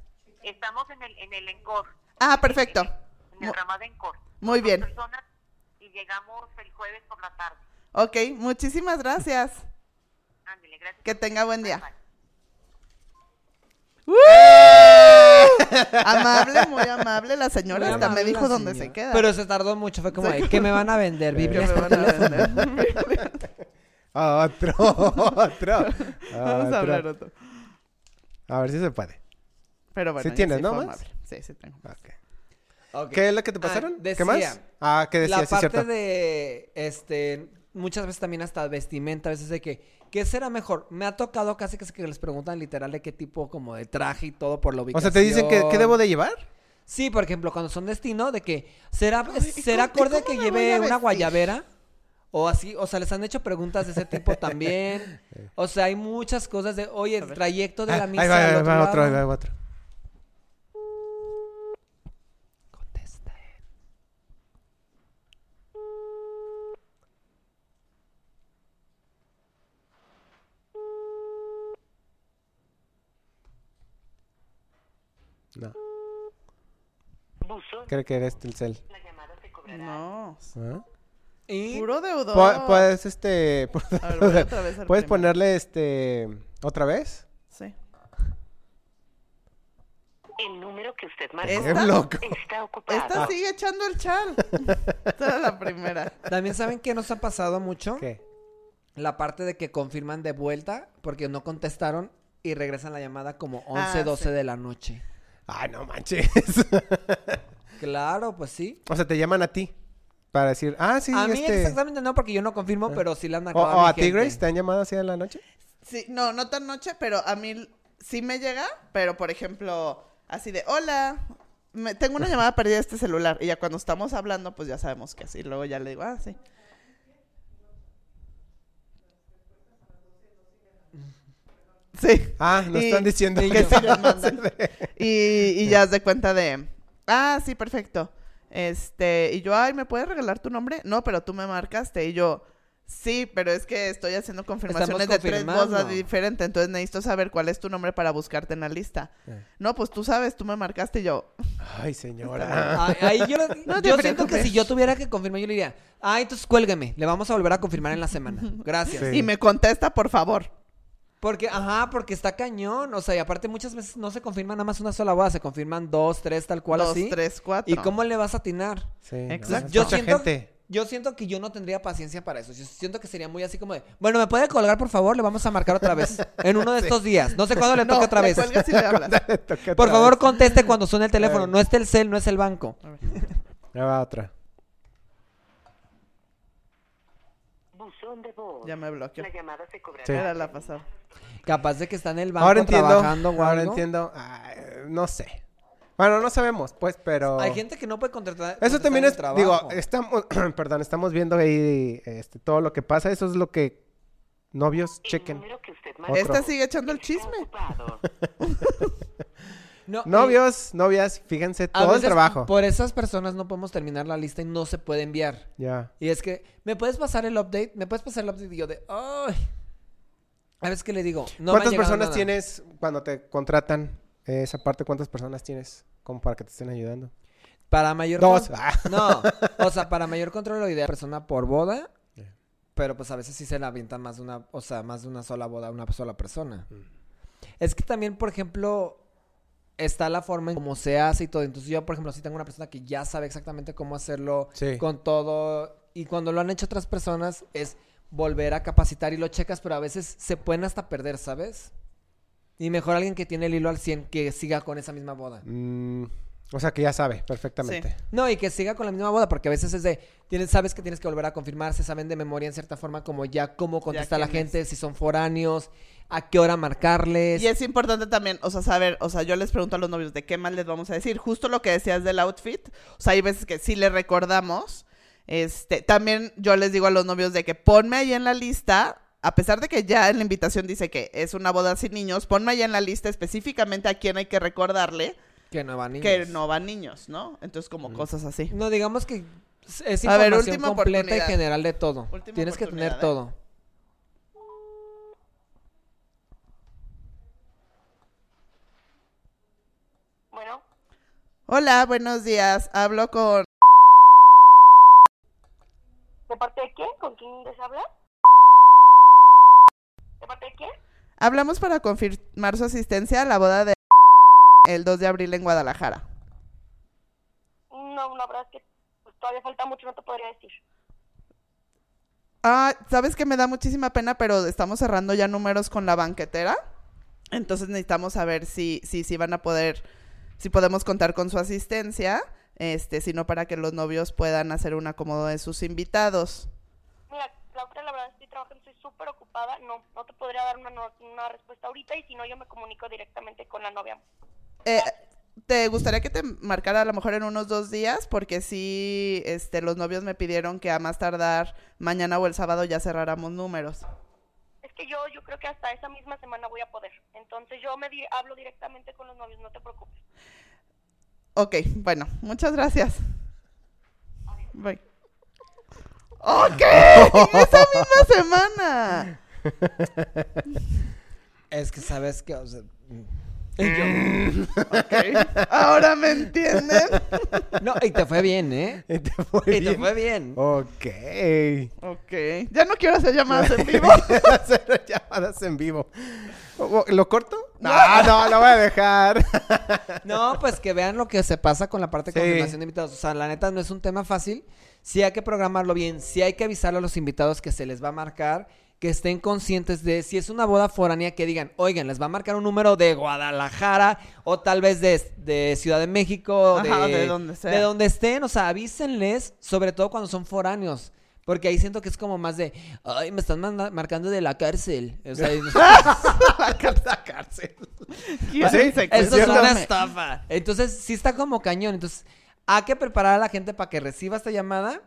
Estamos en el, en el Encore. Ah, perfecto. En el Mu- Ramada Encore. Muy Dos bien. personas y llegamos el jueves por la tarde. Ok, muchísimas gracias. Ándele, gracias. Que tenga buen día. Bye. Amable, muy amable la señora. Muy Hasta me dijo dónde señora. se queda. Pero se tardó mucho, fue como Sí. ¿qué me van a vender? Que Biblias me por van a teléfono. vender. Otro, otro. Vamos otro. a hablar otro. A ver si se puede. Pero bueno, ¿Sí tienes, no, fue más? amable. Sí, sí tengo. ¿Qué es lo que te Ah, pasaron? ¿Qué decía, más? Ah, que decía, la sí, parte cierto. de, este, muchas veces también hasta vestimenta, a veces de que, ¿qué será mejor? Me ha tocado casi que les preguntan literal de qué tipo como de traje y todo por la O ubicación. sea, te dicen que, ¿qué debo de llevar? Sí, por ejemplo, cuando son destino, de que, ¿será, Ay, ¿y ¿será acorde cómo que lleve una guayabera? O así, o sea, les han hecho preguntas de ese tipo también. O sea, hay muchas cosas de, oye, el trayecto de Ah, la misa ahí va, ahí otro va otro, ahí va otro. No, Buzón. creo que eres Telcel. La llamada se cobrará. No. ¿Ah? Y Puro deudor. Pu- Puedes, este... A ver, voy otra vez al Puedes primero. ponerle, este... ¿Otra vez? Sí. El número que usted marcó ¿Esta? Loco. está ocupado. Esta sigue echando el chal. Esta era la primera. también saben que nos ha pasado mucho. ¿Qué? La parte de que confirman de vuelta porque no contestaron y regresan la llamada como 11, Ah, 12 sí. de la noche. Ay, no manches. Claro, pues sí. o sea, te llaman a ti para decir, ah, sí, a mí este... exactamente no, porque yo no confirmo, pero sí le han O, marcado o mi a ti. Grace, ¿te han llamado así en la noche? Sí, no, no tan noche, pero a mí sí me llega, pero por ejemplo, así de, hola, me- tengo una llamada perdida de este celular. Y ya cuando estamos hablando, pues ya sabemos que así. Luego ya le digo, ah, sí. Sí. Ah, nos Y- están diciendo y que sí mandan. Y, y ya haz de cuenta de, ah, sí, perfecto. Este, y yo, ay, ¿me puedes regalar tu nombre? No, pero tú me marcaste. Y yo, sí, pero es que estoy haciendo confirmaciones de tres cosas diferentes. Entonces necesito saber cuál es tu nombre para buscarte en la lista. Eh. No, pues tú sabes, tú me marcaste y yo, Ay, señora. Ay, ahí yo, No te yo siento que si yo tuviera que confirmar, yo le diría, ah, entonces cuélgueme, le vamos a volver a confirmar en la semana. Gracias. Sí. y me contesta, por favor. Porque, ajá, porque está cañón. O sea, y aparte muchas veces no se confirma nada más una sola boda, se confirman dos, tres, tal cual Dos, así. tres, cuatro. ¿Y cómo le vas a atinar? Sí, Exacto. Yo mucha siento, gente. yo siento que yo no tendría paciencia para eso. Yo siento que sería muy así como de, bueno, ¿me puede colgar, por favor? Le vamos a marcar otra vez. En uno de estos días. No sé cuándo le no, toque otra vez. y le hablas. Por otra favor, vez. conteste cuando suene el teléfono. No es Telcel, no es el banco. Ahí va otra. Buzón de voz. Ya me bloqueó. La llamada se cobrará. Sí. Era la pasada. Capaz de que está en el banco Ahora entiendo. trabajando o Ahora algo. entiendo. Ay, no sé. Bueno, no sabemos, pues, pero... Hay gente que no puede contratar. Eso también es, el digo, trabajo. estamos, perdón, estamos viendo ahí este, todo lo que pasa. Eso es lo que Novios, chequen. Esta sigue echando el chisme. No, Novios, novias, fíjense todo el trabajo. Por esas personas no podemos terminar la lista y no se puede enviar. Ya. Y es que, ¿me puedes pasar el update? ¿Me puedes pasar el update? Y yo de, ¡ay! A veces que le digo, no me ha ¿Cuántas personas nada. tienes cuando te contratan eh, esa parte? ¿Cuántas personas tienes como para que te estén ayudando? Para mayor Dos. con- Ah. No, o sea, para mayor control lo ideal persona por boda, Yeah. pero pues a veces sí se la avientan más de una, o sea, más de una sola boda a una sola persona. Mm. Es que también, por ejemplo, está la forma en cómo se hace y todo. Entonces yo, por ejemplo, si tengo una persona que ya sabe exactamente cómo hacerlo Sí. con todo y cuando lo han hecho otras personas es volver a capacitar y lo checas, pero a veces se pueden hasta perder, ¿sabes? Y mejor alguien que tiene el hilo al 100 que siga con esa misma boda. Mm, o sea que ya sabe perfectamente. No, y que siga con la misma boda, porque a veces es de, tienes, sabes que tienes que volver a confirmar, se saben de memoria en cierta forma como ya cómo contesta la quién gente, si son foráneos, a qué hora marcarles. Y es importante también, o sea, saber, o sea, yo les pregunto a los novios de qué más les vamos a decir. Justo lo que decías del outfit, o sea, hay veces que sí le recordamos. Este, también yo les digo a los novios de que ponme ahí en la lista, a pesar de que ya en la invitación dice que es una boda sin niños, ponme ahí en la lista específicamente a quién hay que recordarle Que no van niños. que no van niños, ¿no? Entonces, como cosas así. No, digamos que es A ver, información última completa y general de todo. Última Tienes que tener ¿eh? todo. Bueno, Hola, buenos días. Hablo con ¿de parte de quién? ¿Con quién les habla? ¿De parte de quién? Hablamos para confirmar su asistencia a la boda de el 2 de abril en Guadalajara. No, la verdad es que todavía falta mucho, no te podría decir. Ah, sabes que me da muchísima pena, pero estamos cerrando ya números con la banquetera. Entonces necesitamos saber si, si, si van a poder, si podemos contar con su asistencia, este, sino para que los novios puedan hacer un acomodo de sus invitados. Mira, Claudia, la verdad estoy trabajando, estoy súper ocupada. No, no te podría dar una, una respuesta ahorita y si no, yo me comunico directamente con la novia. Eh, ¿Te gustaría que te marcara a lo mejor en unos dos días? Porque sí, este, los novios me pidieron que a más tardar mañana o el sábado ya cerráramos números. Es que yo, yo creo que hasta esa misma semana voy a poder. Entonces yo me di- hablo directamente con los novios, no te preocupes. Ok, bueno, muchas gracias. Bye. ¡Ok! ¡Esa misma semana! Es que sabes que, o sea, Ahora me entienden. no, y te fue bien, ¿eh? Y te fue Y te bien. fue bien. Ok. Ok. Ya no quiero hacer llamadas en vivo. Hacer llamadas en vivo. ¿O- o- ¿Lo corto? No, no, lo voy a dejar. No, pues que vean lo que se pasa con la parte de Sí. confirmación de invitados. O sea, la neta no es un tema fácil. Sí hay que programarlo bien, sí hay que avisarle a los invitados que se les va a marcar, que estén conscientes de si es una boda foránea, que digan, oigan, les va a marcar un número de Guadalajara o tal vez de, de Ciudad de México, Ajá, de, de donde sea. de donde estén. O sea, avísenles, sobre todo cuando son foráneos. Porque ahí siento que es como más de, ay, me están marcando de la cárcel. O sea, la cárcel. ¿Quieren ¿Ah, sí? Esto es una estafa. Entonces, sí está como cañón. Entonces, hay que preparar a la gente para que reciba esta llamada.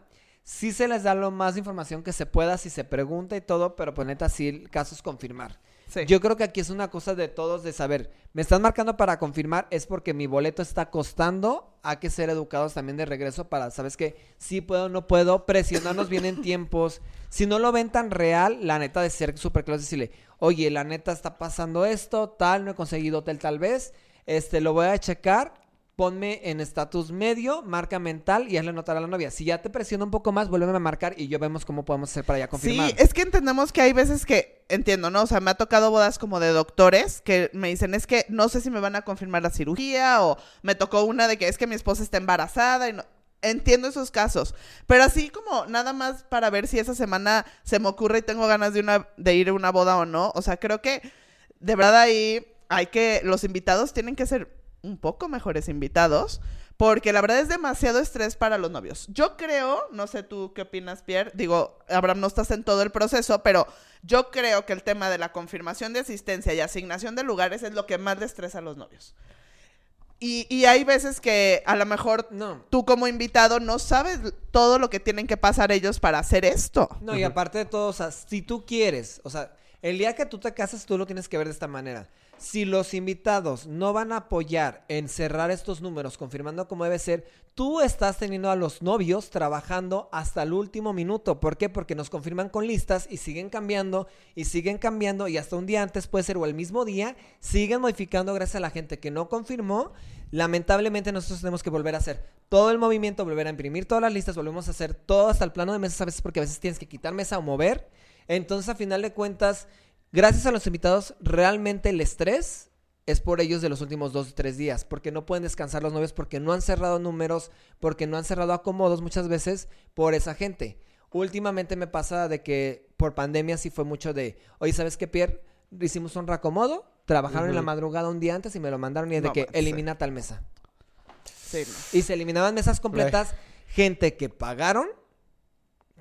Sí se les da lo más información que se pueda, si se pregunta y todo, pero pues neta, sí, el caso es confirmar. Sí. Yo creo que aquí es una cosa de todos de saber, me están marcando para confirmar, es porque mi boleto está costando, hay que ser educados también de regreso para, ¿sabes qué? Sí puedo, no puedo, presionarnos bien en tiempos. Si no lo ven tan real, la neta de ser súper claro, decirle, oye, la neta está pasando esto, tal, no he conseguido hotel tal vez, este, lo voy a checar, ponme en estatus medio, marca mental y hazle notar a la novia. Si ya te presiona un poco más, vuélveme a marcar y yo vemos cómo podemos hacer para ya confirmar. Sí, es que entendemos que hay veces que, entiendo, ¿no? O sea, me ha tocado bodas como de doctores que me dicen, es que no sé si me van a confirmar la cirugía o me tocó una de que es que mi esposa está embarazada y no... Entiendo esos casos, pero así como nada más para ver si esa semana se me ocurre y tengo ganas de, una, de ir a una boda o no. O sea, creo que de verdad ahí hay que, los invitados tienen que ser un poco mejores invitados, porque la verdad es demasiado estrés para los novios. Yo creo, no sé tú qué opinas, Pierre, digo, Abraham, no estás en todo el proceso, pero yo creo que el tema de la confirmación de asistencia y asignación de lugares es lo que más le estresa a los novios. Y, y hay veces que a lo mejor No. tú como invitado no sabes todo lo que tienen que pasar ellos para hacer esto. No, y aparte de todo, o sea, si tú quieres, o sea, El día que tú te casas, tú lo tienes que ver de esta manera. Si los invitados no van a apoyar en cerrar estos números, confirmando cómo debe ser, tú estás teniendo a los novios trabajando hasta el último minuto. ¿Por qué? Porque nos confirman con listas y siguen cambiando y siguen cambiando y hasta un día antes puede ser o el mismo día, siguen modificando gracias a la gente que no confirmó. Lamentablemente nosotros tenemos que volver a hacer todo el movimiento, volver a imprimir todas las listas, volvemos a hacer todo hasta el plano de mesas a veces porque a veces tienes que quitar mesa o mover. Entonces, a final de cuentas, gracias a los invitados, realmente el estrés es por ellos de los últimos dos o tres días, porque no pueden descansar los novios, porque no han cerrado números, porque no han cerrado acomodos muchas veces por esa gente. Últimamente me pasa de que por pandemia sí fue mucho de, oye, ¿sabes qué, Pierre? Hicimos un reacomodo, trabajaron en la madrugada un día antes y me lo mandaron y es de que elimina tal mesa. Sí, no. Y se eliminaban mesas completas, gente que pagaron,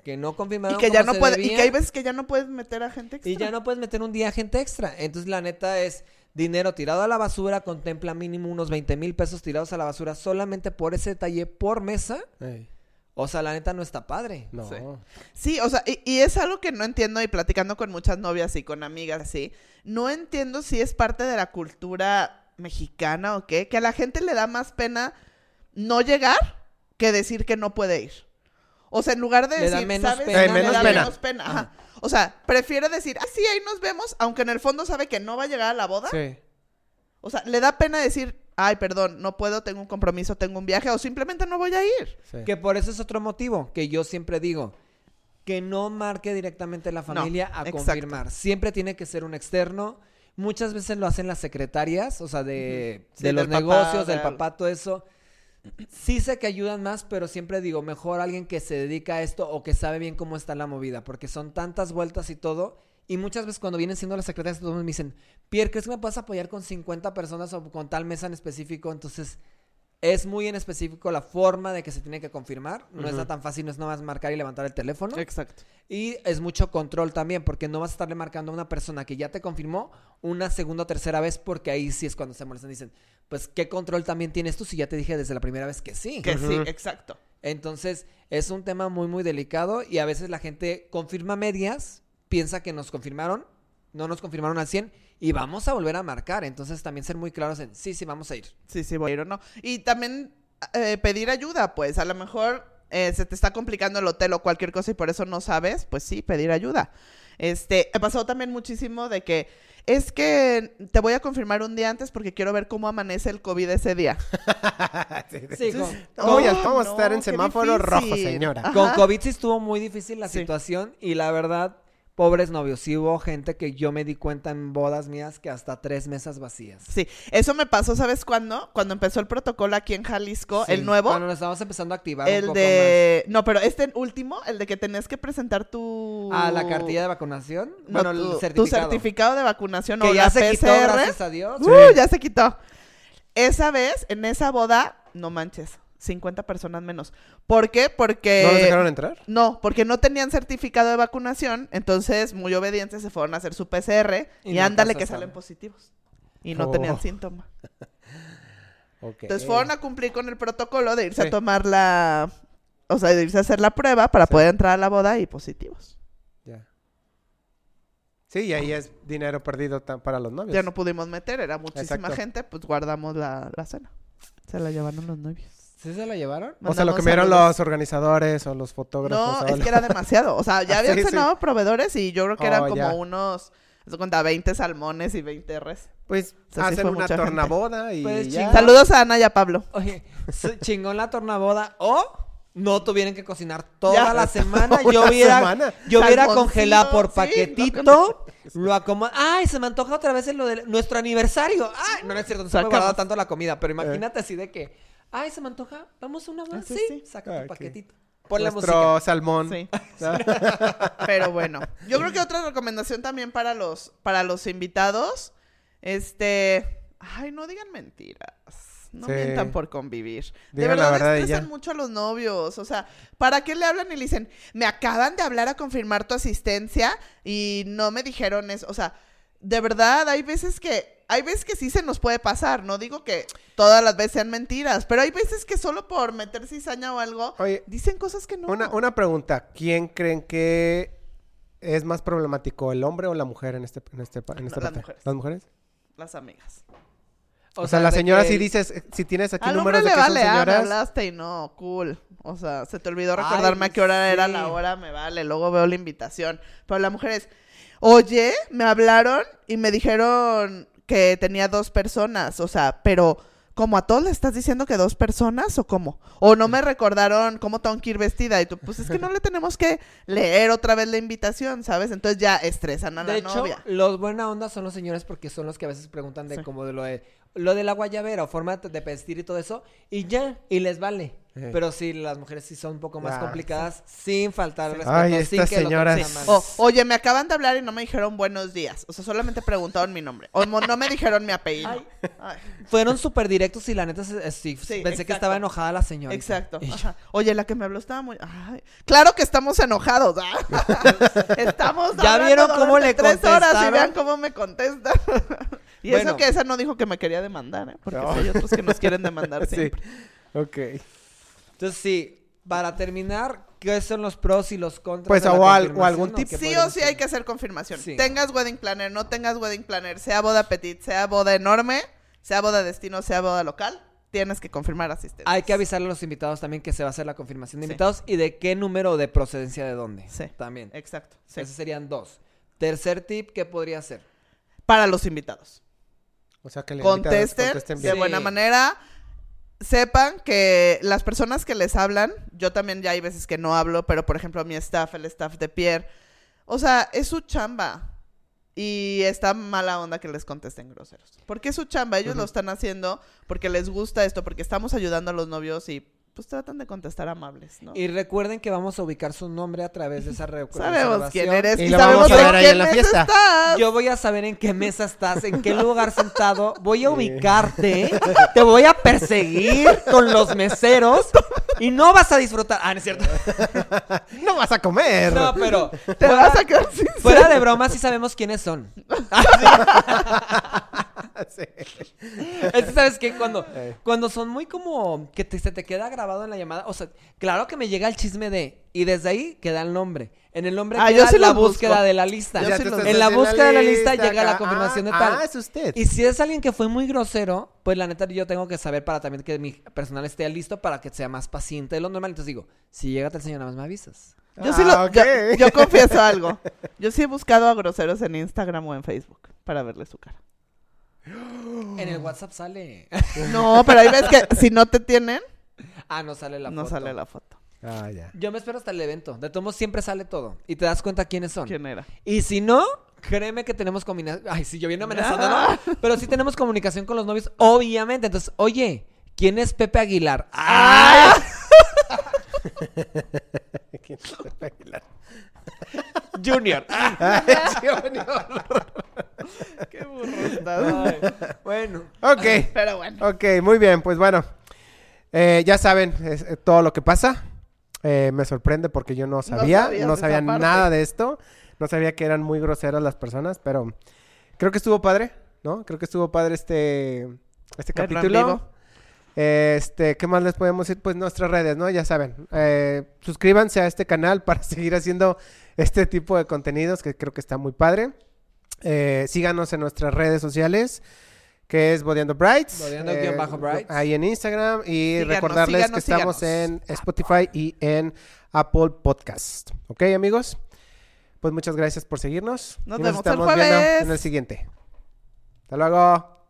que no confirmaron Y que ya no se puede, y que hay veces que ya no puedes meter a gente extra. Y ya no puedes meter un día gente extra. Entonces, la neta es dinero tirado a la basura. Contempla mínimo unos 20 mil pesos tirados a la basura solamente por ese detalle por mesa. O sea, la neta no está padre. no. Sí. Sí, o sea, y, y es algo que no entiendo y platicando con muchas novias y con amigas así, no entiendo si es parte de la cultura mexicana o qué, que a la gente le da más pena no llegar que decir que no puede ir. O sea, en lugar de Le decir, menos ¿sabes? pena. Eh, Le menos da pena. menos pena, ajá. O sea, prefiere decir, ah, sí, ahí nos vemos, aunque en el fondo sabe que no va a llegar a la boda. Sí. O sea, le da pena decir, ay, perdón, no puedo, tengo un compromiso, tengo un viaje, o simplemente no voy a ir. sí. Que por eso es otro motivo que yo siempre digo. Que no marque directamente la familia a exacto. confirmar. Siempre tiene que ser un externo. Muchas veces lo hacen las secretarias, o sea, de, Sí, de los del papá, negocios, del del- papá, todo eso. Sí sé que ayudan más, pero siempre digo, mejor alguien que se dedica a esto o que sabe bien cómo está la movida, porque son tantas vueltas y todo. Y muchas veces cuando vienen siendo las secretarias, todos me dicen, Pierre, ¿crees que me puedes apoyar con 50 personas o con tal mesa en específico? Entonces, es muy en específico la forma de que se tiene que confirmar. No Ujú. está tan fácil, no es nada más marcar y levantar el teléfono. Exacto. Y es mucho control también, porque no vas a estarle marcando a una persona que ya te confirmó una segunda o tercera vez, porque ahí sí es cuando se molestan. Dicen, pues, ¿qué control también tienes tú si ya te dije desde la primera vez que sí? Que sí, exacto. Entonces, es un tema muy, muy delicado y a veces la gente confirma medias, piensa que nos confirmaron, no nos confirmaron al 100 y vamos a volver a marcar. Entonces, también ser muy claros en, sí, sí, vamos a ir. Sí, sí, voy a ir o no. Y también eh, pedir ayuda, pues a lo mejor eh, se te está complicando el hotel o cualquier cosa y por eso no sabes, pues sí, pedir ayuda. Este, me pasó también muchísimo de que es que te voy a confirmar un día antes porque quiero ver cómo amanece el COVID ese día. Sí, sí. Con, Oh, vamos a no, estar en semáforo rojo, señora. Ajá. con COVID sí estuvo muy difícil la Sí. situación y la verdad, pobres novios, sí hubo gente que yo me di cuenta en bodas mías que hasta tres mesas vacías. Sí, eso me pasó, ¿sabes cuándo? Cuando empezó el protocolo aquí en Jalisco, Sí, el nuevo. Cuando nos estábamos empezando a activar un El poco de... No, pero este último, el de que tenías que presentar tu... Ah, la cartilla de vacunación. No, bueno, tu, el tu certificado. certificado de vacunación Que o ya la se quitó, gracias a Dios. ¡Uh! ya se quitó. Esa vez, en esa boda, no manches, 50 personas menos. ¿Por qué? Porque... ¿No los dejaron entrar? No, porque no tenían certificado de vacunación, entonces muy obedientes se fueron a hacer su PCR Y y, no ándale que salen positivos. Y no Oh. tenían síntoma. Ok. Entonces fueron a cumplir con el protocolo de irse Sí. a tomar la... O sea, de irse a hacer la prueba para Sí. poder entrar a la boda y positivos. Ya. Sí, y ahí es dinero perdido para los novios. Ya no pudimos meter, era muchísima Exacto. gente, pues guardamos la, la cena. Se la llevaron los novios. ¿Sí se la llevaron? O sea, lo comieron saludos. los organizadores o los fotógrafos. No, es que era demasiado. O sea, ya habían Sí, sí. cenado proveedores y yo creo que eran Oh, como ya. unos, de cuenta, 20 salmones y 20 res. Pues O sea, hacen fue una mucha gente. tornaboda y Pues, ya. Saludos a Ana y a Pablo. Oye, chingón la tornaboda. O no tuvieron que cocinar toda Ya. la semana. Toda Yo la hubiera, semana. yo hubiera congelado por sí, paquetito. lo acomodo. Ay, se me antoja otra vez en lo de nuestro aniversario. Ay, no, no es cierto, no se me guardado tanto la comida. Pero imagínate así de que, ay, se me antoja. Vamos a una boda. Ah, sí, saca Ah, tu ok. paquetito. Pon la Nuestro música. salmón. Sí. Ah, Pero bueno, yo creo que otra recomendación también para los, para los invitados, este, ay, no digan mentiras. No Sí. mientan por convivir. de Digan verdad, verdad estresan mucho a los novios. O sea, ¿para qué le hablan y le dicen, me acaban de hablar a confirmar tu asistencia y no me dijeron eso? O sea, de verdad, hay veces que, hay veces que sí se nos puede pasar. No digo que todas las veces sean mentiras, pero hay veces que solo por meter cizaña o algo, Oye, dicen cosas que no. una, una pregunta. ¿Quién creen que es más problemático, el hombre o la mujer en este, en este, en esta las parte? mujeres. ¿Las mujeres? Las amigas. O, sea, la señora que si dices, eh, si tienes aquí Al números de que son vale, ah, me señoras. hablaste y no, cool. O sea, se te olvidó Ay, recordarme a qué hora era la hora, me vale. Luego veo la invitación. Pero la mujer es, oye, me hablaron y me dijeron que tenía dos personas. O sea, pero, ¿cómo a todos le estás diciendo que dos personas o cómo? O no me recordaron cómo tengo que ir vestida. Y tú, pues es que no le tenemos que leer otra vez la invitación, ¿sabes? Entonces ya estresan a la De hecho, novia. los buena onda son los señores porque son los que a veces preguntan de Sí. como de lo de lo de la guayabera o forma de vestir y todo eso y ya y les vale. Eh. Pero sí las mujeres sí son un poco más Ah, complicadas sin faltar respeto, Ay, estas señoras. O, oye, me acaban de hablar y no me dijeron buenos días. O sea, solamente preguntaron mi nombre. O mo- no me dijeron mi apellido. Ay. Ay, Fueron súper directos y la neta se- eh, sí, Sí, pensé que estaba enojada la señora. exacto. Ajá. Oye, la que me habló estaba muy. Ay, claro que estamos enojados. ¿ah? estamos. ¿Ya vieron cómo le tres horas y vean cómo me contestan. y Bueno. eso que esa no dijo que me quería demandar, ¿eh? Porque No. sí hay otros que nos quieren demandar Sí. siempre. Ok. Entonces sí, para terminar, ¿qué son los pros y los contras? Pues, de la o al- o algún tip. Sí o sí hacer? hay que hacer confirmación. Sí. Tengas wedding planner, no tengas wedding planner, sea boda petit, sea boda enorme, sea boda destino, sea boda local, tienes que confirmar asistencia. Hay que avisarle a los invitados también que se va a hacer la confirmación de Sí. invitados y de qué número de procedencia de dónde. Sí. También. Exacto. sí. Esos serían dos. Tercer tip, ¿qué podría ser? Para los invitados. O sea, que le Contesten, contesten de bien. Buena manera. Sepan que las personas que les hablan, yo también ya hay veces que no hablo, pero por ejemplo mi staff, el staff de Pierre, o sea, es su chamba. Y está mala onda que les contesten groseros. Porque es su chamba, ellos lo están haciendo porque les gusta esto, porque estamos ayudando a los novios y pues tratan de contestar amables, ¿no? Y recuerden que vamos a ubicar su nombre a través de esa re- Sabemos reservación. quién eres Y y, lo sabemos vamos a en ver ahí qué en la mesa fiesta. estás. Yo voy a saber en qué mesa estás, en qué lugar sentado. Voy a ubicarte. Te voy a perseguir con los meseros. Y no vas a disfrutar. Ah, no es cierto. No vas a comer. No, pero. Te fuera- vas a quedar sin Fuera de broma, sí sabemos quiénes son. Sí. Es que, ¿sabes qué? Cuando, Eh. cuando son muy como que te- se te queda grabado en la llamada. O sea, claro que me llega el chisme de. Y desde ahí queda el nombre. En el nombre Ah, queda yo sí la busco. búsqueda de la lista. Yo sí los- En la búsqueda de la lista llega la acá. confirmación de Ah, tal. Ah, es usted. Y si es alguien que fue muy grosero, pues la neta yo tengo que saber para también que mi personal esté listo para que sea más paciente de lo normal. Entonces digo, si llega tal señor, nada más me avisas. Yo sí Ah, lo, yo confieso algo. Yo sí he buscado a groseros en Instagram o en Facebook para verle su cara. En el WhatsApp sale. No, pero ahí ves que si no te tienen, ah, no sale la no foto. sale la foto. Ah, ya. Yo me espero hasta el evento. De todos modos siempre sale todo. Y te das cuenta quiénes son. ¿Quién era? Y si no, créeme que tenemos combinación. Ay, si yo viene amenazando, Ah. no. Pero sí tenemos comunicación con los novios, obviamente. Entonces, oye, ¿quién es Pepe Aguilar? ¡Ah! ¿Quién es Pepe Aguilar? Junior. Qué burro bueno. Ok. Pero bueno. Ok, muy bien, pues bueno. Eh, ya saben es- eh, todo lo que pasa. Eh, me sorprende porque yo no sabía, no sabía nada de esto. No sabía que eran muy groseras las personas, pero creo que estuvo padre, ¿no? Creo que estuvo padre este, este capítulo. Este, ¿qué más les podemos decir? Pues nuestras redes, ¿no? Ya saben. Eh, suscríbanse a este canal para seguir haciendo este tipo de contenidos que creo que está muy padre. Eh, síganos en nuestras redes sociales, que es Bodeando Brights. Bodeando Brights. Ahí en Instagram. Y Síganos, recordarles síganos, que estamos en Spotify y en Apple Podcast. ¿Ok, amigos? Pues muchas gracias por seguirnos. Nos y vemos el estamos viendo jueves. en el siguiente. Hasta luego.